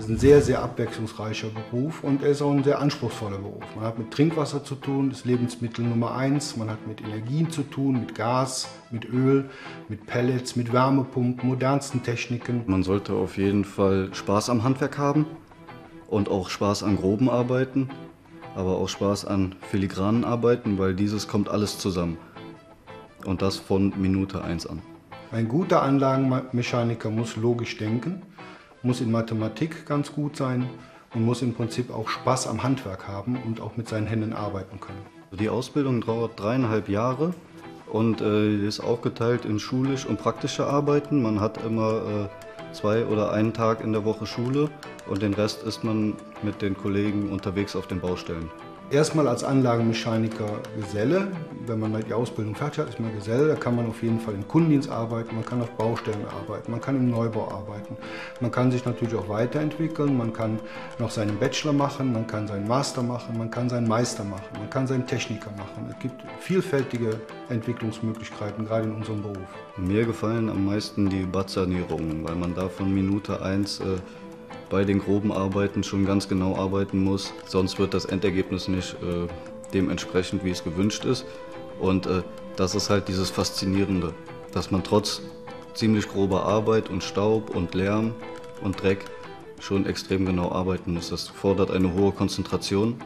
Es ist ein sehr, sehr abwechslungsreicher Beruf und er ist auch ein sehr anspruchsvoller Beruf. Man hat mit Trinkwasser zu tun, das Lebensmittel Nummer eins. Man hat mit Energien zu tun, mit Gas, mit Öl, mit Pellets, mit Wärmepumpen, modernsten Techniken. Man sollte auf jeden Fall Spaß am Handwerk haben und auch Spaß an groben Arbeiten, aber auch Spaß an filigranen Arbeiten, weil dieses kommt alles zusammen. Und das von Minute eins an. Ein guter Anlagenmechaniker muss logisch denken muss in Mathematik ganz gut sein und muss im Prinzip auch Spaß am Handwerk haben und auch mit seinen Händen arbeiten können. Die Ausbildung dauert dreieinhalb Jahre und äh, ist aufgeteilt in schulisch und praktische Arbeiten. Man hat immer äh, zwei oder einen Tag in der Woche Schule und den Rest ist man mit den Kollegen unterwegs auf den Baustellen. Erstmal als Anlagenmechaniker Geselle. Wenn man die Ausbildung fertig hat, ist man Geselle. Da kann man auf jeden Fall im Kundendienst arbeiten, man kann auf Baustellen arbeiten, man kann im Neubau arbeiten. Man kann sich natürlich auch weiterentwickeln, man kann noch seinen Bachelor machen, man kann seinen Master machen, man kann seinen Meister machen, man kann seinen Techniker machen. Es gibt vielfältige Entwicklungsmöglichkeiten, gerade in unserem Beruf. Mir gefallen am meisten die Badsanierungen, weil man da von Minute 1 äh, bei den groben Arbeiten schon ganz genau arbeiten muss. Sonst wird das Endergebnis nicht äh, dementsprechend, wie es gewünscht ist. Und äh, das ist halt dieses Faszinierende, dass man trotz ziemlich grober Arbeit und Staub und Lärm und Dreck schon extrem genau arbeiten muss. Das fordert eine hohe Konzentration.